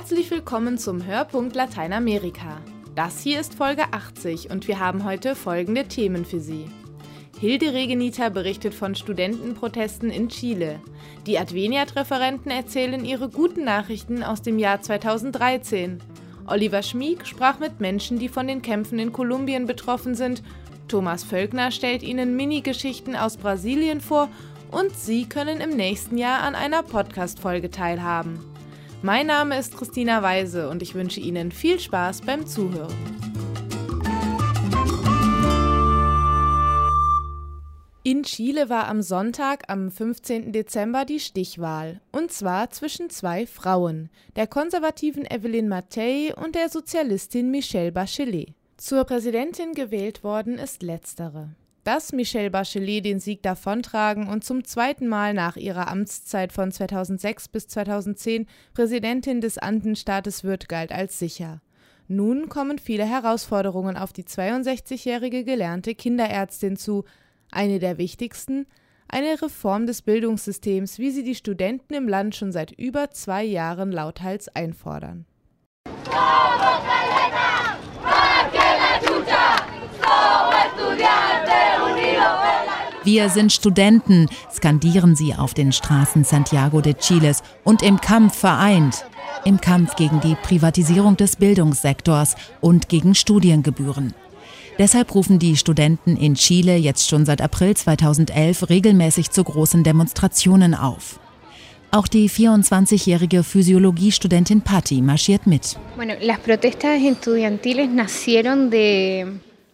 Herzlich willkommen zum Hörpunkt Lateinamerika. Das hier ist Folge 80 und wir haben heute folgende Themen für Sie. Hilde Regenita berichtet von Studentenprotesten in Chile. Die Adveniat-Referenten erzählen ihre guten Nachrichten aus dem Jahr 2013. Oliver Schmieg sprach mit Menschen, die von den Kämpfen in Kolumbien betroffen sind. Thomas Völkner stellt Ihnen Mini-Geschichten aus Brasilien vor und Sie können im nächsten Jahr an einer Podcast-Folge teilhaben. Mein Name ist Christina Weise und ich wünsche Ihnen viel Spaß beim Zuhören. In Chile war am Sonntag, am 15. Dezember, die Stichwahl. Und zwar zwischen zwei Frauen, der konservativen Evelyn Matei und der Sozialistin Michelle Bachelet. Zur Präsidentin gewählt worden ist letztere. Dass Michelle Bachelet den Sieg davontragen und zum zweiten Mal nach ihrer Amtszeit von 2006 bis 2010 Präsidentin des Andenstaates wird, galt als sicher. Nun kommen viele Herausforderungen auf die 62-jährige gelernte Kinderärztin zu. Eine der wichtigsten, eine Reform des Bildungssystems, wie sie die Studenten im Land schon seit über zwei Jahren lauthals einfordern. Wir sind Studenten, skandieren sie auf den Straßen Santiago de Chiles und im Kampf vereint. Im Kampf gegen die Privatisierung des Bildungssektors und gegen Studiengebühren. Deshalb rufen die Studenten in Chile jetzt schon seit April 2011 regelmäßig zu großen Demonstrationen auf. Auch die 24-jährige Physiologiestudentin Patti marschiert mit. Bueno, las protestas estudiantiles nacieron de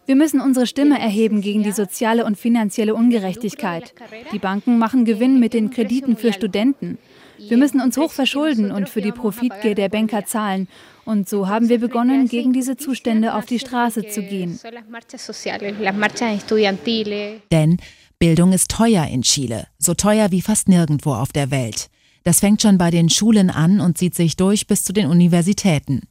wir müssen unsere Stimme erheben gegen die soziale und finanzielle Ungerechtigkeit. Die Banken machen Gewinn mit den Krediten für Studenten. Wir müssen uns hoch verschulden und für die Profitgier der Banker zahlen. Und so haben wir begonnen, gegen diese Zustände auf die Straße zu gehen. Denn Bildung ist teuer in Chile, so teuer wie fast nirgendwo auf der Welt. Das fängt schon bei den Schulen an und zieht sich durch bis zu den Universitäten.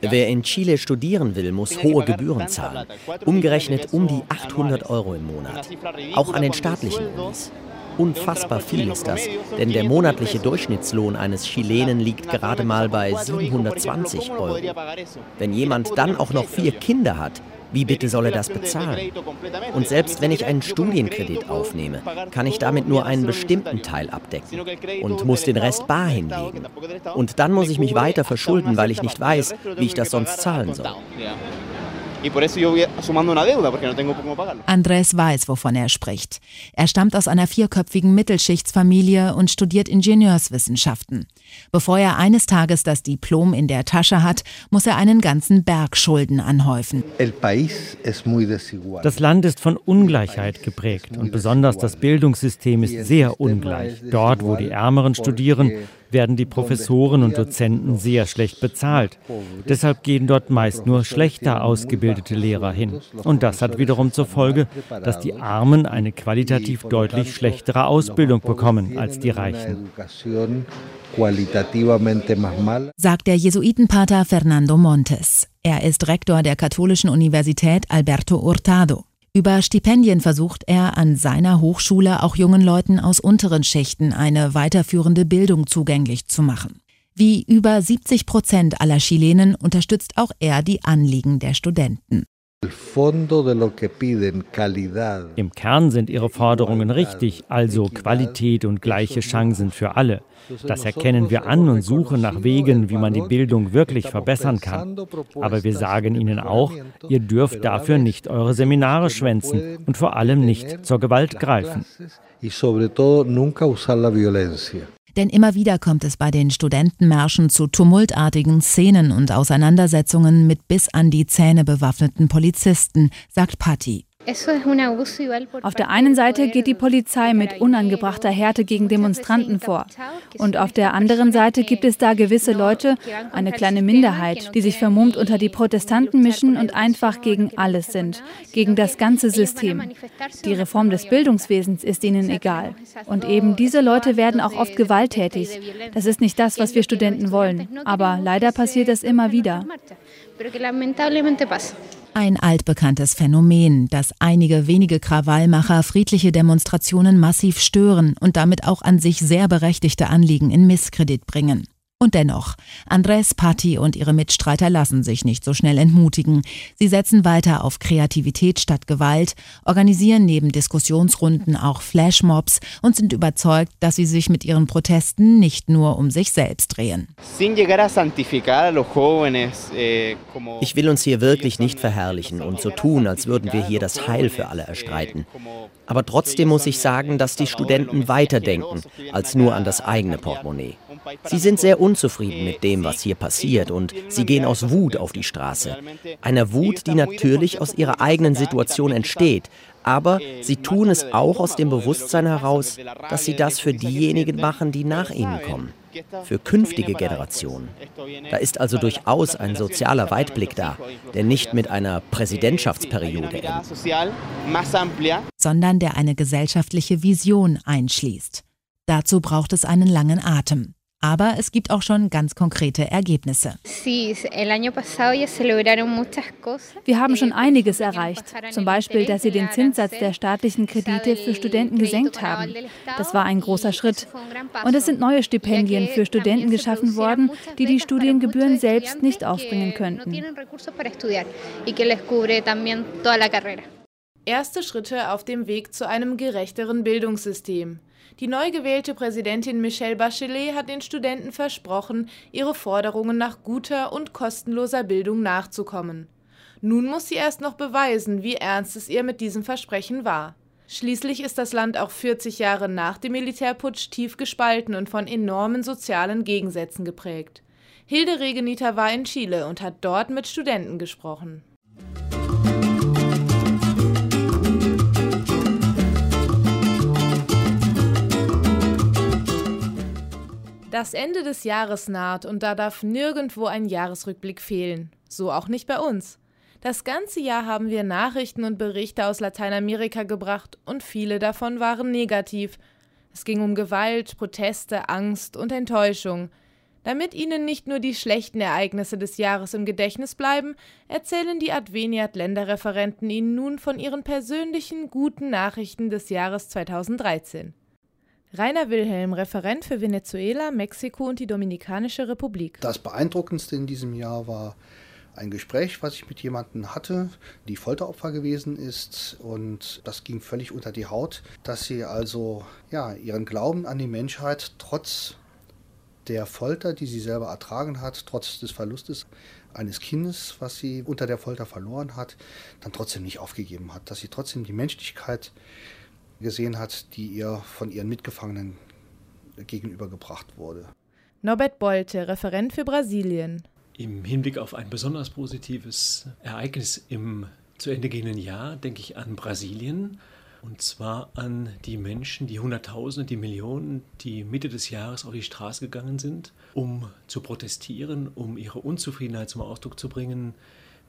Wer in Chile studieren will, muss hohe Gebühren zahlen. Umgerechnet um die 800 Euro im Monat. Auch an den staatlichen Unis. Unfassbar viel ist das, denn der monatliche Durchschnittslohn eines Chilenen liegt gerade mal bei 720 Euro. Wenn jemand dann auch noch vier Kinder hat, wie bitte soll er das bezahlen? Und selbst wenn ich einen Studienkredit aufnehme, kann ich damit nur einen bestimmten Teil abdecken und muss den Rest bar hinlegen. Und dann muss ich mich weiter verschulden, weil ich nicht weiß, wie ich das sonst zahlen soll. Andrés weiß, wovon er spricht. Er stammt aus einer vierköpfigen Mittelschichtsfamilie und studiert Ingenieurswissenschaften. Bevor er eines Tages das Diplom in der Tasche hat, muss er einen ganzen Berg Schulden anhäufen. Das Land ist von Ungleichheit geprägt und besonders das Bildungssystem ist sehr ungleich. Dort, wo die Ärmeren studieren, werden die Professoren und Dozenten sehr schlecht bezahlt. Deshalb gehen dort meist nur schlechter ausgebildete Lehrer hin. Und das hat wiederum zur Folge, dass die Armen eine qualitativ deutlich schlechtere Ausbildung bekommen als die Reichen. Sagt der Jesuitenpater Fernando Montes. Er ist Rektor der Katholischen Universität Alberto Hurtado. Über Stipendien versucht er an seiner Hochschule auch jungen Leuten aus unteren Schichten eine weiterführende Bildung zugänglich zu machen. Wie über 70 Prozent aller Chilenen unterstützt auch er die Anliegen der Studenten. Im Kern sind ihre Forderungen richtig, also Qualität und gleiche Chancen für alle. Das erkennen wir an und suchen nach Wegen, wie man die Bildung wirklich verbessern kann. Aber wir sagen Ihnen auch, ihr dürft dafür nicht eure Seminare schwänzen und vor allem nicht zur Gewalt greifen. Denn immer wieder kommt es bei den Studentenmärschen zu tumultartigen Szenen und Auseinandersetzungen mit bis an die Zähne bewaffneten Polizisten, sagt Patti. Auf der einen Seite geht die Polizei mit unangebrachter Härte gegen Demonstranten vor. Und auf der anderen Seite gibt es da gewisse Leute, eine kleine Minderheit, die sich vermummt unter die Protestanten mischen und einfach gegen alles sind, gegen das ganze System. Die Reform des Bildungswesens ist ihnen egal. Und eben diese Leute werden auch oft gewalttätig. Das ist nicht das, was wir Studenten wollen. Aber leider passiert das immer wieder. Ein altbekanntes Phänomen, das einige wenige Krawallmacher friedliche Demonstrationen massiv stören und damit auch an sich sehr berechtigte Anliegen in Misskredit bringen. Und dennoch, Andres Patti und ihre Mitstreiter lassen sich nicht so schnell entmutigen. Sie setzen weiter auf Kreativität statt Gewalt, organisieren neben Diskussionsrunden auch Flashmobs und sind überzeugt, dass sie sich mit ihren Protesten nicht nur um sich selbst drehen. Eh, ich will uns hier wirklich nicht verherrlichen und so tun, als würden wir hier das Heil für alle erstreiten. Aber trotzdem muss ich sagen, dass die Studenten weiterdenken als nur an das eigene Portemonnaie. Sie sind sehr unzufrieden mit dem, was hier passiert und sie gehen aus Wut auf die Straße. Einer Wut, die natürlich aus ihrer eigenen Situation entsteht, aber sie tun es auch aus dem Bewusstsein heraus, dass sie das für diejenigen machen, die nach ihnen kommen, für künftige Generationen. Da ist also durchaus ein sozialer Weitblick da, der nicht mit einer Präsidentschaftsperiode endet, sondern der eine gesellschaftliche Vision einschließt. Dazu braucht es einen langen Atem. Aber es gibt auch schon ganz konkrete Ergebnisse. Wir haben schon einiges erreicht. Zum Beispiel, dass sie den Zinssatz der staatlichen Kredite für Studenten gesenkt haben. Das war ein großer Schritt. Und es sind neue Stipendien für Studenten geschaffen worden, die die Studiengebühren selbst nicht aufbringen könnten. Erste Schritte auf dem Weg zu einem gerechteren Bildungssystem. Die neu gewählte Präsidentin Michelle Bachelet hat den Studenten versprochen, ihre Forderungen nach guter und kostenloser Bildung nachzukommen. Nun muss sie erst noch beweisen, wie ernst es ihr mit diesem Versprechen war. Schließlich ist das Land auch 40 Jahre nach dem Militärputsch tief gespalten und von enormen sozialen Gegensätzen geprägt. Hilde Regeniter war in Chile und hat dort mit Studenten gesprochen. Das Ende des Jahres naht und da darf nirgendwo ein Jahresrückblick fehlen. So auch nicht bei uns. Das ganze Jahr haben wir Nachrichten und Berichte aus Lateinamerika gebracht und viele davon waren negativ. Es ging um Gewalt, Proteste, Angst und Enttäuschung. Damit Ihnen nicht nur die schlechten Ereignisse des Jahres im Gedächtnis bleiben, erzählen die Adveniat-Länderreferenten Ihnen nun von ihren persönlichen guten Nachrichten des Jahres 2013. Rainer Wilhelm, Referent für Venezuela, Mexiko und die Dominikanische Republik. Das Beeindruckendste in diesem Jahr war ein Gespräch, was ich mit jemandem hatte, die Folteropfer gewesen ist und das ging völlig unter die Haut, dass sie also ja ihren Glauben an die Menschheit trotz der Folter, die sie selber ertragen hat, trotz des Verlustes eines Kindes, was sie unter der Folter verloren hat, dann trotzdem nicht aufgegeben hat, dass sie trotzdem die Menschlichkeit gesehen hat, die ihr von ihren Mitgefangenen gegenübergebracht wurde. Norbert Bolte, Referent für Brasilien. Im Hinblick auf ein besonders positives Ereignis im zu Ende gehenden Jahr denke ich an Brasilien. Und zwar an die Menschen, die Hunderttausende, die Millionen, die Mitte des Jahres auf die Straße gegangen sind, um zu protestieren, um ihre Unzufriedenheit zum Ausdruck zu bringen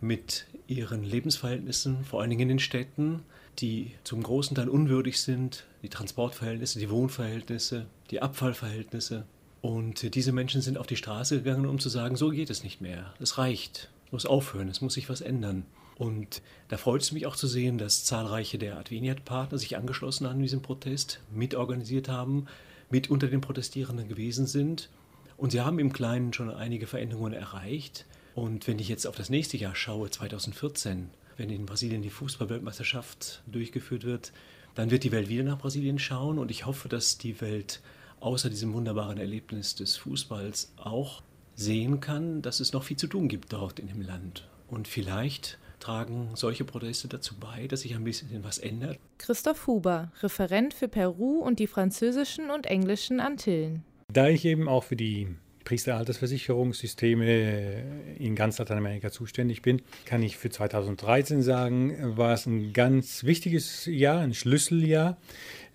mit ihren Lebensverhältnissen, vor allen Dingen in den Städten, die zum großen Teil unwürdig sind, die Transportverhältnisse, die Wohnverhältnisse, die Abfallverhältnisse. Und diese Menschen sind auf die Straße gegangen, um zu sagen, so geht es nicht mehr, es reicht, es muss aufhören, es muss sich was ändern. Und da freut es mich auch zu sehen, dass zahlreiche der Adveniat-Partner sich angeschlossen haben an diesem Protest, mitorganisiert haben, mit unter den Protestierenden gewesen sind. Und sie haben im Kleinen schon einige Veränderungen erreicht. Und wenn ich jetzt auf das nächste Jahr schaue, 2014, wenn in Brasilien die Fußballweltmeisterschaft durchgeführt wird, dann wird die Welt wieder nach Brasilien schauen und ich hoffe, dass die Welt außer diesem wunderbaren Erlebnis des Fußballs auch sehen kann, dass es noch viel zu tun gibt dort in dem Land. Und vielleicht tragen solche Proteste dazu bei, dass sich ein bisschen was ändert. Christoph Huber, Referent für Peru und die französischen und englischen Antillen. Da ich eben auch für die Priesteraltersversicherungssysteme in ganz Lateinamerika zuständig bin, kann ich für 2013 sagen, war es ein ganz wichtiges Jahr, ein Schlüsseljahr,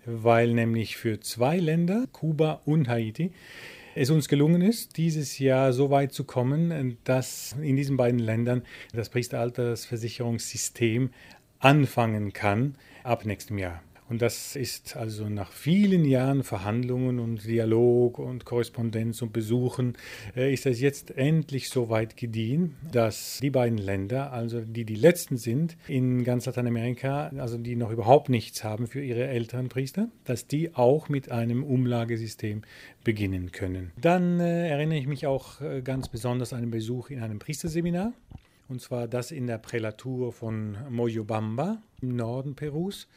weil nämlich für zwei Länder, Kuba und Haiti, es uns gelungen ist, dieses Jahr so weit zu kommen, dass in diesen beiden Ländern das Priesteraltersversicherungssystem anfangen kann ab nächstem Jahr. Und das ist also nach vielen Jahren Verhandlungen und Dialog und Korrespondenz und Besuchen, äh, ist es jetzt endlich so weit gediehen, dass die beiden Länder, also die die letzten sind in ganz Lateinamerika, also die noch überhaupt nichts haben für ihre älteren Priester, dass die auch mit einem Umlagesystem beginnen können. Dann äh, erinnere ich mich auch äh, ganz besonders an einen Besuch in einem Priesterseminar und zwar das in der Prälatur von Moyobamba im Norden Perus.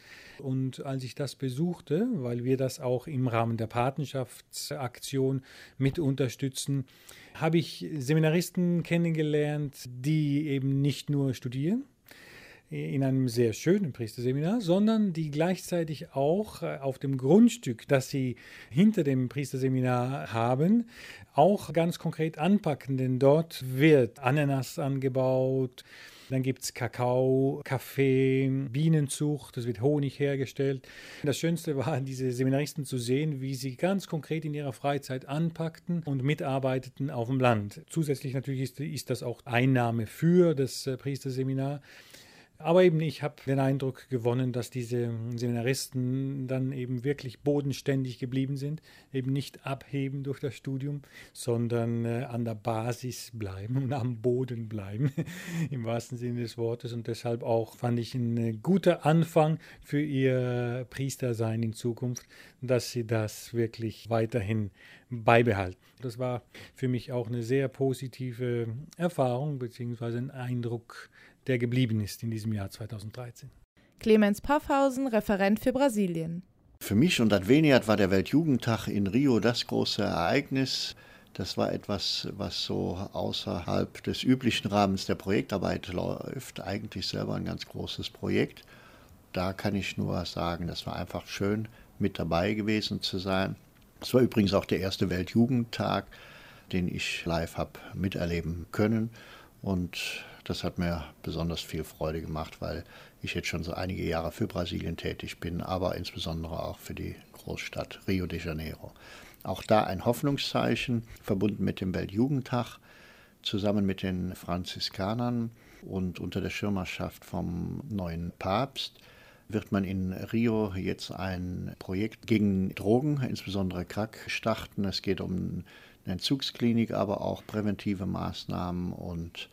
Und als ich das besuchte, weil wir das auch im Rahmen der Patenschaftsaktion mit unterstützen, habe ich Seminaristen kennengelernt, die eben nicht nur studieren, in einem sehr schönen Priesterseminar, sondern die gleichzeitig auch äh, auf dem Grundstück, das sie hinter dem Priesterseminar haben, auch ganz konkret anpacken, denn dort wird Ananas angebaut, dann gibt es Kakao, Kaffee, Bienenzucht, es wird Honig hergestellt. Das Schönste war, diese Seminaristen zu sehen, wie sie ganz konkret in ihrer Freizeit anpackten und mitarbeiteten auf dem Land. Zusätzlich natürlich ist, ist das auch Einnahme für das äh, Priesterseminar. Aber eben, ich habe den Eindruck gewonnen, dass diese Seminaristen dann eben wirklich bodenständig geblieben sind, eben nicht abheben durch das Studium, sondern äh, an der Basis bleiben und am Boden bleiben, im wahrsten Sinne des Wortes. Und deshalb auch fand ich ein äh, guter Anfang für ihr Priestersein in Zukunft, dass sie das wirklich weiterhin beibehalten. Das war für mich auch eine sehr positive Erfahrung beziehungsweise ein Eindruck, der geblieben ist in diesem Jahr 2013. Clemens Paffhausen, Referent für Brasilien. Für mich und Adveniat war der Weltjugendtag in Rio das große Ereignis. Das war etwas, was so außerhalb des üblichen Rahmens der Projektarbeit läuft. Eigentlich selber ein ganz großes Projekt. Da kann ich nur sagen, das war einfach schön, mit dabei gewesen zu sein. Es war übrigens auch der erste Weltjugendtag, den ich live habe miterleben können. Und das hat mir besonders viel Freude gemacht, weil ich jetzt schon so einige Jahre für Brasilien tätig bin, aber insbesondere auch für die Großstadt Rio de Janeiro. Auch da ein Hoffnungszeichen, verbunden mit dem Weltjugendtag, zusammen mit den Franziskanern und unter der Schirmerschaft vom neuen Papst wird man in Rio jetzt ein Projekt gegen Drogen, insbesondere Crack, starten. Es geht um eine Entzugsklinik, aber auch präventive Maßnahmen und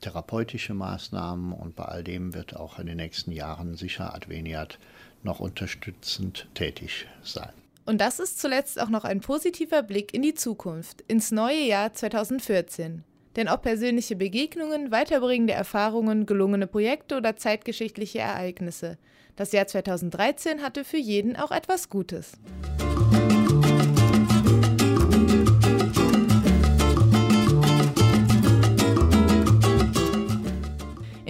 therapeutische Maßnahmen und bei all dem wird auch in den nächsten Jahren sicher Adveniat noch unterstützend tätig sein. Und das ist zuletzt auch noch ein positiver Blick in die Zukunft, ins neue Jahr 2014. Denn ob persönliche Begegnungen, weiterbringende Erfahrungen, gelungene Projekte oder zeitgeschichtliche Ereignisse, das Jahr 2013 hatte für jeden auch etwas Gutes.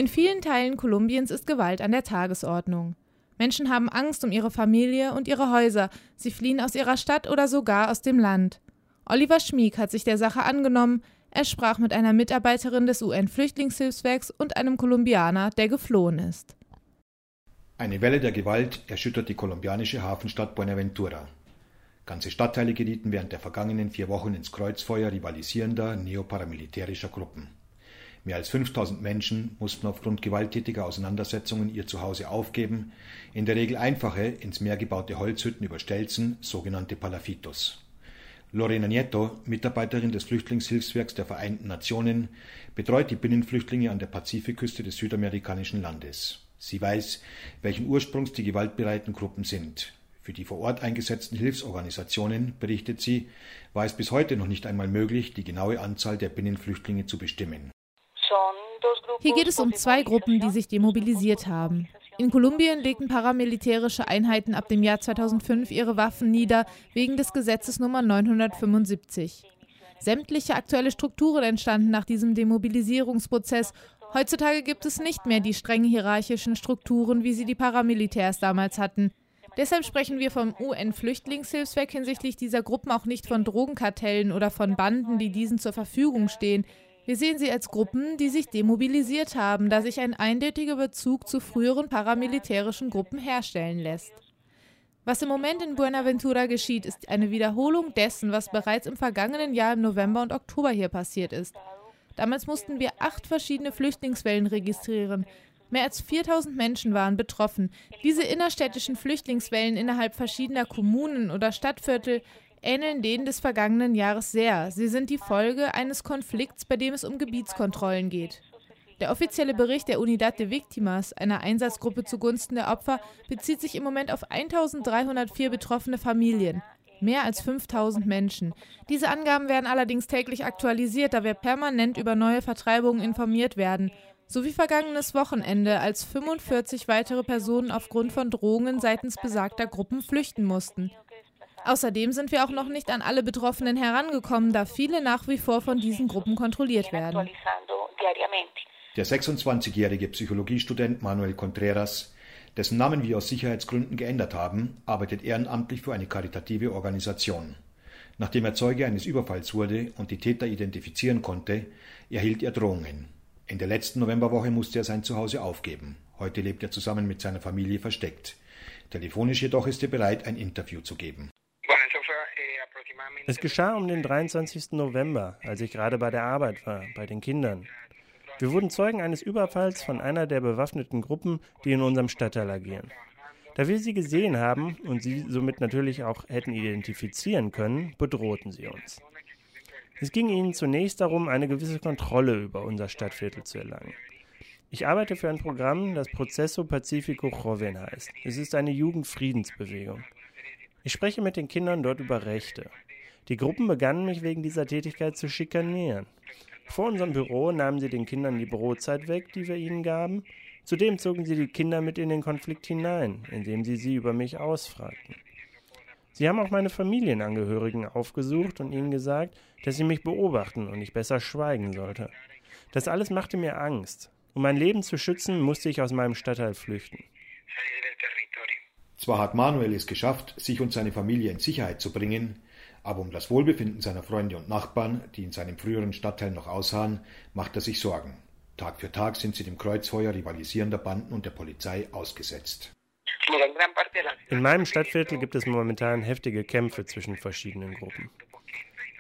In vielen Teilen Kolumbiens ist Gewalt an der Tagesordnung. Menschen haben Angst um ihre Familie und ihre Häuser, sie fliehen aus ihrer Stadt oder sogar aus dem Land. Oliver Schmieg hat sich der Sache angenommen, er sprach mit einer Mitarbeiterin des UN-Flüchtlingshilfswerks und einem Kolumbianer, der geflohen ist. Eine Welle der Gewalt erschüttert die kolumbianische Hafenstadt Buenaventura. Ganze Stadtteile gerieten während der vergangenen vier Wochen ins Kreuzfeuer rivalisierender neoparamilitärischer Gruppen. Mehr als 5000 Menschen mussten aufgrund gewalttätiger Auseinandersetzungen ihr Zuhause aufgeben, in der Regel einfache, ins Meer gebaute Holzhütten über Stelzen, sogenannte Palafitos. Lorena Nieto, Mitarbeiterin des Flüchtlingshilfswerks der Vereinten Nationen, betreut die Binnenflüchtlinge an der Pazifikküste des südamerikanischen Landes. Sie weiß, welchen Ursprungs die gewaltbereiten Gruppen sind. Für die vor Ort eingesetzten Hilfsorganisationen, berichtet sie, war es bis heute noch nicht einmal möglich, die genaue Anzahl der Binnenflüchtlinge zu bestimmen. Hier geht es um zwei Gruppen, die sich demobilisiert haben. In Kolumbien legten paramilitärische Einheiten ab dem Jahr 2005 ihre Waffen nieder, wegen des Gesetzes Nummer 975. Sämtliche aktuelle Strukturen entstanden nach diesem Demobilisierungsprozess. Heutzutage gibt es nicht mehr die streng hierarchischen Strukturen, wie sie die Paramilitärs damals hatten. Deshalb sprechen wir vom UN-Flüchtlingshilfswerk hinsichtlich dieser Gruppen auch nicht von Drogenkartellen oder von Banden, die diesen zur Verfügung stehen. Wir sehen sie als Gruppen, die sich demobilisiert haben, da sich ein eindeutiger Bezug zu früheren paramilitärischen Gruppen herstellen lässt. Was im Moment in Buenaventura geschieht, ist eine Wiederholung dessen, was bereits im vergangenen Jahr im November und Oktober hier passiert ist. Damals mussten wir acht verschiedene Flüchtlingswellen registrieren. Mehr als 4000 Menschen waren betroffen. Diese innerstädtischen Flüchtlingswellen innerhalb verschiedener Kommunen oder Stadtviertel ähneln denen des vergangenen Jahres sehr. Sie sind die Folge eines Konflikts, bei dem es um Gebietskontrollen geht. Der offizielle Bericht der Unidad de Victimas, einer Einsatzgruppe zugunsten der Opfer, bezieht sich im Moment auf 1304 betroffene Familien. Mehr als 5000 Menschen. Diese Angaben werden allerdings täglich aktualisiert, da wir permanent über neue Vertreibungen informiert werden. So wie vergangenes Wochenende, als 45 weitere Personen aufgrund von Drohungen seitens besagter Gruppen flüchten mussten. Außerdem sind wir auch noch nicht an alle Betroffenen herangekommen, da viele nach wie vor von diesen Gruppen kontrolliert werden. Der 26-jährige Psychologiestudent Manuel Contreras, dessen Namen wir aus Sicherheitsgründen geändert haben, arbeitet ehrenamtlich für eine karitative Organisation. Nachdem er Zeuge eines Überfalls wurde und die Täter identifizieren konnte, erhielt er Drohungen. In der letzten Novemberwoche musste er sein Zuhause aufgeben. Heute lebt er zusammen mit seiner Familie versteckt. Telefonisch jedoch ist er bereit, ein Interview zu geben. Es geschah um den 23. November, als ich gerade bei der Arbeit war, bei den Kindern. Wir wurden Zeugen eines Überfalls von einer der bewaffneten Gruppen, die in unserem Stadtteil agieren. Da wir sie gesehen haben und sie somit natürlich auch hätten identifizieren können, bedrohten sie uns. Es ging ihnen zunächst darum, eine gewisse Kontrolle über unser Stadtviertel zu erlangen. Ich arbeite für ein Programm, das Processo Pacifico Joven heißt. Es ist eine Jugendfriedensbewegung. Ich spreche mit den Kindern dort über Rechte. Die Gruppen begannen mich wegen dieser Tätigkeit zu schikanieren. Vor unserem Büro nahmen sie den Kindern die Brotzeit weg, die wir ihnen gaben. Zudem zogen sie die Kinder mit in den Konflikt hinein, indem sie sie über mich ausfragten. Sie haben auch meine Familienangehörigen aufgesucht und ihnen gesagt, dass sie mich beobachten und ich besser schweigen sollte. Das alles machte mir Angst. Um mein Leben zu schützen, musste ich aus meinem Stadtteil flüchten. Zwar hat Manuel es geschafft, sich und seine Familie in Sicherheit zu bringen, aber um das Wohlbefinden seiner Freunde und Nachbarn, die in seinem früheren Stadtteil noch ausharren, macht er sich Sorgen. Tag für Tag sind sie dem Kreuzfeuer rivalisierender Banden und der Polizei ausgesetzt. In meinem Stadtviertel gibt es momentan heftige Kämpfe zwischen verschiedenen Gruppen.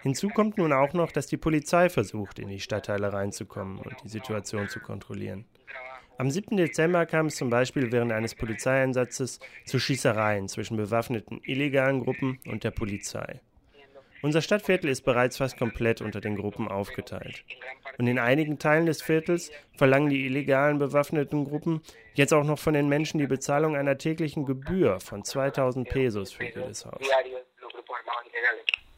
Hinzu kommt nun auch noch, dass die Polizei versucht, in die Stadtteile reinzukommen und die Situation zu kontrollieren. Am 7. Dezember kam es zum Beispiel während eines Polizeieinsatzes zu Schießereien zwischen bewaffneten illegalen Gruppen und der Polizei. Unser Stadtviertel ist bereits fast komplett unter den Gruppen aufgeteilt. Und in einigen Teilen des Viertels verlangen die illegalen bewaffneten Gruppen jetzt auch noch von den Menschen die Bezahlung einer täglichen Gebühr von 2000 Pesos für jedes Haus.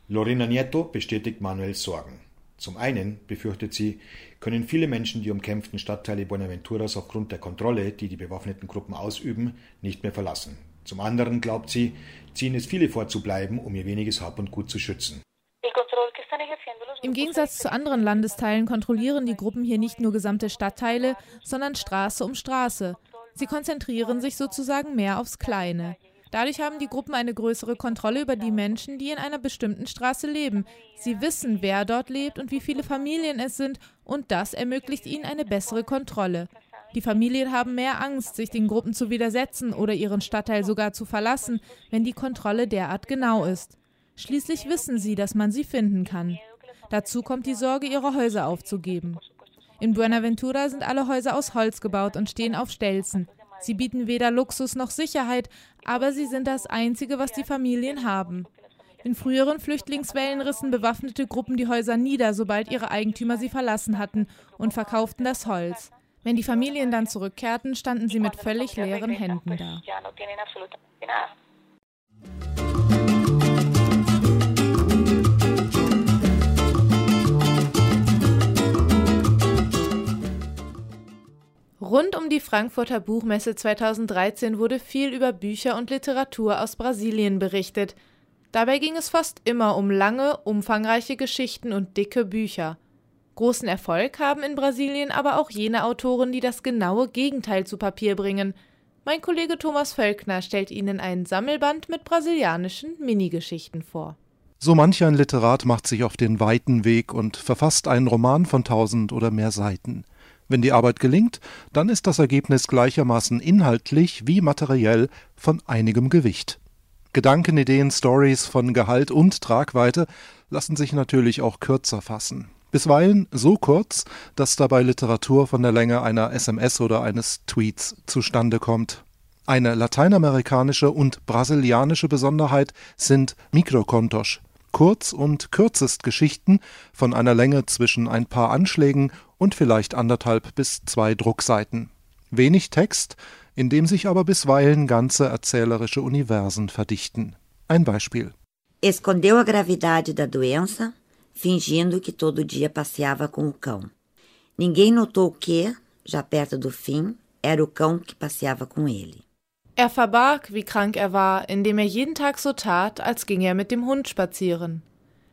Lorena Nieto bestätigt Manuels Sorgen. Zum einen, befürchtet sie, können viele Menschen die umkämpften Stadtteile Buenaventuras aufgrund der Kontrolle, die die bewaffneten Gruppen ausüben, nicht mehr verlassen. Zum anderen glaubt sie, ziehen es viele vor zu bleiben, um ihr weniges Hab und Gut zu schützen. Im Gegensatz zu anderen Landesteilen kontrollieren die Gruppen hier nicht nur gesamte Stadtteile, sondern Straße um Straße. Sie konzentrieren sich sozusagen mehr aufs Kleine. Dadurch haben die Gruppen eine größere Kontrolle über die Menschen, die in einer bestimmten Straße leben. Sie wissen, wer dort lebt und wie viele Familien es sind, und das ermöglicht ihnen eine bessere Kontrolle. Die Familien haben mehr Angst, sich den Gruppen zu widersetzen oder ihren Stadtteil sogar zu verlassen, wenn die Kontrolle derart genau ist. Schließlich wissen sie, dass man sie finden kann. Dazu kommt die Sorge, ihre Häuser aufzugeben. In Buenaventura sind alle Häuser aus Holz gebaut und stehen auf Stelzen. Sie bieten weder Luxus noch Sicherheit, aber sie sind das Einzige, was die Familien haben. In früheren Flüchtlingswellen rissen bewaffnete Gruppen die Häuser nieder, sobald ihre Eigentümer sie verlassen hatten, und verkauften das Holz. Wenn die Familien dann zurückkehrten, standen sie mit völlig leeren Händen da. Rund um die Frankfurter Buchmesse 2013 wurde viel über Bücher und Literatur aus Brasilien berichtet. Dabei ging es fast immer um lange, umfangreiche Geschichten und dicke Bücher. Großen Erfolg haben in Brasilien aber auch jene Autoren, die das genaue Gegenteil zu Papier bringen. Mein Kollege Thomas Völkner stellt Ihnen einen Sammelband mit brasilianischen Minigeschichten vor. So manch ein Literat macht sich auf den weiten Weg und verfasst einen Roman von tausend oder mehr Seiten. Wenn die Arbeit gelingt, dann ist das Ergebnis gleichermaßen inhaltlich wie materiell von einigem Gewicht. Gedanken, Ideen, Stories von Gehalt und Tragweite lassen sich natürlich auch kürzer fassen. Bisweilen so kurz, dass dabei Literatur von der Länge einer SMS oder eines Tweets zustande kommt. Eine lateinamerikanische und brasilianische Besonderheit sind Mikrokontos, Kurz- und Kürzestgeschichten von einer Länge zwischen ein paar Anschlägen und vielleicht anderthalb bis zwei Druckseiten. Wenig Text, in dem sich aber bisweilen ganze erzählerische Universen verdichten. Ein Beispiel. Escondeu a gravidade da doença, fingindo que todo dia passeava com o cão. Ninguém notou que, já perto do fim, era o cão que passeava com ele. Er verbarg, wie krank er war, indem er jeden Tag so tat, als ging er mit dem Hund spazieren.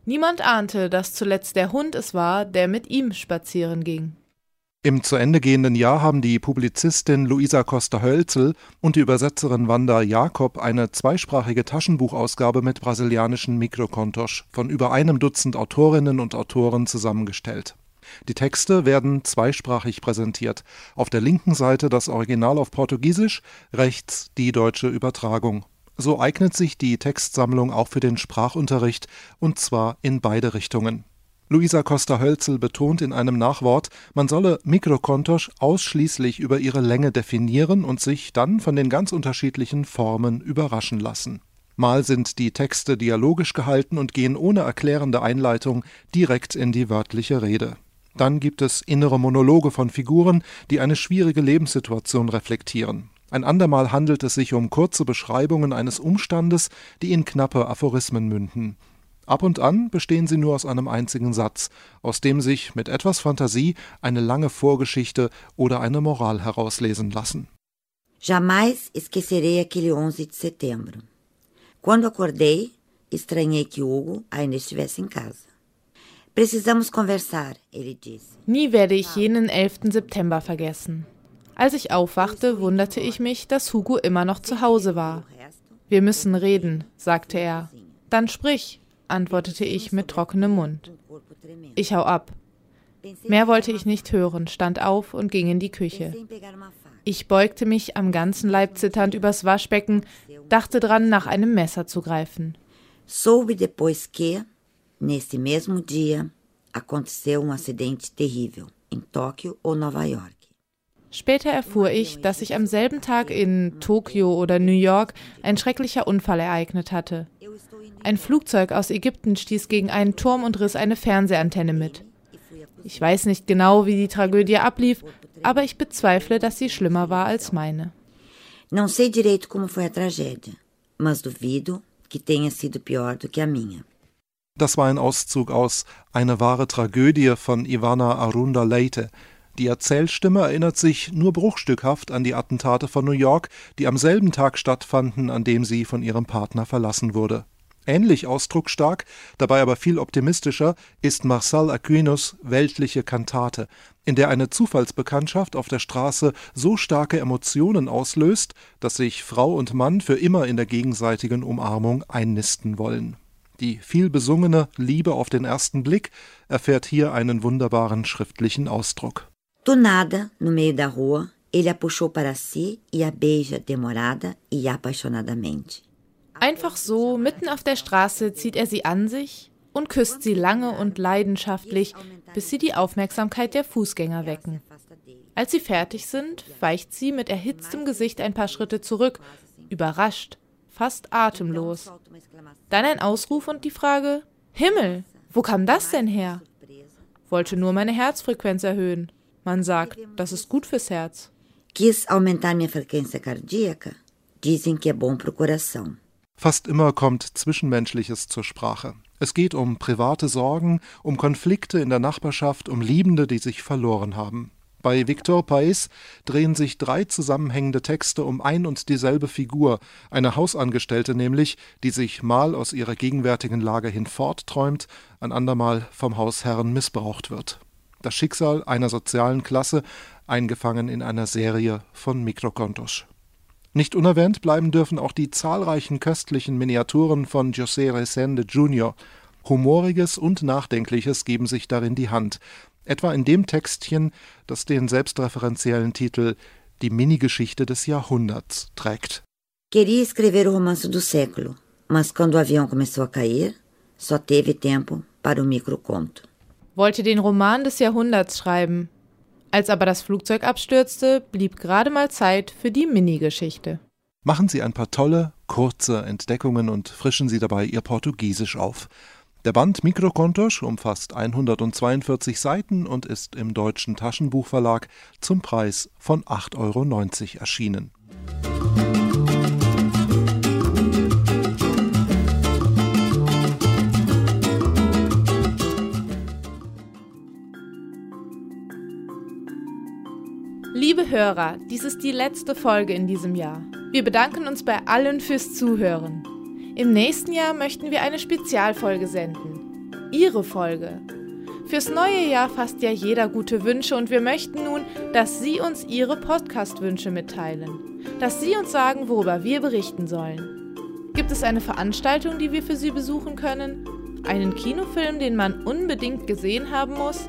Niemand ahnte, dass zuletzt der Hund es war, der mit ihm spazieren ging. Im zu Ende gehenden Jahr haben die Publizistin Luisa Costa-Hölzel und die Übersetzerin Wanda Jakob eine zweisprachige Taschenbuchausgabe mit brasilianischen Mikrokontos von über einem Dutzend Autorinnen und Autoren zusammengestellt. Die Texte werden zweisprachig präsentiert. Auf der linken Seite das Original auf Portugiesisch, rechts die deutsche Übertragung. So eignet sich die Textsammlung auch für den Sprachunterricht, und zwar in beide Richtungen. Luisa Costa-Hölzel betont in einem Nachwort, man solle Mikrokontos ausschließlich über ihre Länge definieren und sich dann von den ganz unterschiedlichen Formen überraschen lassen. Mal sind die Texte dialogisch gehalten und gehen ohne erklärende Einleitung direkt in die wörtliche Rede. Dann gibt es innere Monologe von Figuren, die eine schwierige Lebenssituation reflektieren. Ein andermal handelt es sich um kurze Beschreibungen eines Umstandes, die in knappe Aphorismen münden. Ab und an bestehen sie nur aus einem einzigen Satz, aus dem sich mit etwas Fantasie eine lange Vorgeschichte oder eine Moral herauslesen lassen. Jamais esquecerei aquele 11 de setembro. Quando acordei, estranhei que Hugo ainda estivesse em casa. Precisamos conversar, ele disse. Nie werde ich jenen 11. September vergessen. Als ich aufwachte, wunderte ich mich, dass Hugo immer noch zu Hause war. Wir müssen reden, sagte er. Dann sprich, antwortete ich mit trockenem Mund. Ich hau ab. Mehr wollte ich nicht hören, stand auf und ging in die Küche. Ich beugte mich am ganzen Leib zitternd übers Waschbecken, dachte dran, nach einem Messer zu greifen. Soube depois que Nesse mesmo dia, aconteceu um acidente terrível em Tóquio ou Nova York. Später erfuhr ich, dass sich am selben Tag in Tokio oder New York ein schrecklicher Unfall ereignet hatte. Ein Flugzeug aus Ägypten stieß gegen einen Turm und riss eine Fernsehantenne mit. Ich weiß nicht genau, wie die Tragödie ablief, aber ich bezweifle, dass sie schlimmer war als meine. Não sei direito como foi a tragédia, mas duvido que tenha sido pior do que a minha. Das war ein Auszug aus Eine wahre Tragödie von Ivana Arunda Leite. Die Erzählstimme erinnert sich nur bruchstückhaft an die Attentate von New York, die am selben Tag stattfanden, an dem sie von ihrem Partner verlassen wurde. Ähnlich ausdrucksstark, dabei aber viel optimistischer, ist Marcel Aquinos Weltliche Kantate, in der eine Zufallsbekanntschaft auf der Straße so starke Emotionen auslöst, dass sich Frau und Mann für immer in der gegenseitigen Umarmung einnisten wollen. Die viel besungene Liebe auf den ersten Blick erfährt hier einen wunderbaren schriftlichen Ausdruck. Do nada, no meio da rua, ele a puxou para si e a beija demorada e apaixonadamente. Einfach so, mitten auf der Straße, zieht er sie an sich und küsst sie lange und leidenschaftlich, bis sie die Aufmerksamkeit der Fußgänger wecken. Als sie fertig sind, weicht sie mit erhitztem Gesicht ein paar Schritte zurück, überrascht, fast atemlos. Dann ein Ausruf und die Frage, Himmel, wo kam das denn her? Wollte nur meine Herzfrequenz erhöhen. Man sagt, das ist gut fürs Herz. Quis aumentar minha frequência cardíaca? Dizem que é bom pro coração. Fast immer kommt Zwischenmenschliches zur Sprache. Es geht um private Sorgen, um Konflikte in der Nachbarschaft, um Liebende, die sich verloren haben. Bei Victor Pais drehen sich drei zusammenhängende Texte um ein und dieselbe Figur, eine Hausangestellte nämlich, die sich mal aus ihrer gegenwärtigen Lage hinfortträumt, ein andermal vom Hausherrn missbraucht wird. Das Schicksal einer sozialen Klasse, eingefangen in einer Serie von Mikrokontos. Nicht unerwähnt bleiben dürfen auch die zahlreichen köstlichen Miniaturen von José Resende Jr. Humoriges und Nachdenkliches geben sich darin die Hand, etwa in dem Textchen, das den selbstreferenziellen Titel Die Minigeschichte des Jahrhunderts trägt. Queria escrever o romance do século, mas quando o avião começou a cair, só teve tempo para o microconto. wollte den Roman des Jahrhunderts schreiben. Als aber das Flugzeug abstürzte, blieb gerade mal Zeit für die Minigeschichte. Machen Sie ein paar tolle, kurze Entdeckungen und frischen Sie dabei Ihr Portugiesisch auf. Der Band Mikrokontos umfasst 142 Seiten und ist im Deutschen Taschenbuchverlag zum Preis von 8,90 Euro erschienen. Liebe Hörer, dies ist die letzte Folge in diesem Jahr. Wir bedanken uns bei allen fürs Zuhören. Im nächsten Jahr möchten wir eine Spezialfolge senden. Ihre Folge. Fürs neue Jahr fasst ja jeder gute Wünsche und wir möchten nun, dass Sie uns Ihre Podcast-Wünsche mitteilen. Dass Sie uns sagen, worüber wir berichten sollen. Gibt es eine Veranstaltung, die wir für Sie besuchen können? Einen Kinofilm, den man unbedingt gesehen haben muss?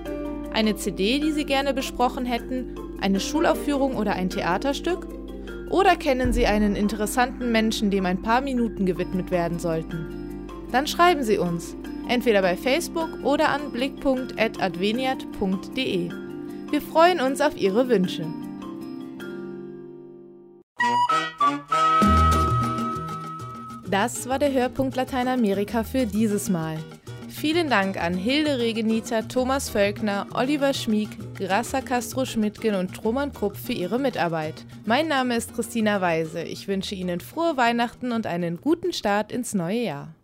Eine CD, die Sie gerne besprochen hätten? Eine Schulaufführung oder ein Theaterstück? Oder kennen Sie einen interessanten Menschen, dem ein paar Minuten gewidmet werden sollten? Dann schreiben Sie uns, entweder bei Facebook oder an blickpunkt.adveniat.de. Wir freuen uns auf Ihre Wünsche. Das war der Hörpunkt Lateinamerika für dieses Mal. Vielen Dank an Hilde Regeniter, Thomas Völkner, Oliver Schmieg, Grassa Castro-Schmidtgen und Roman Krupp für ihre Mitarbeit. Mein Name ist Christina Weise. Ich wünsche Ihnen frohe Weihnachten und einen guten Start ins neue Jahr.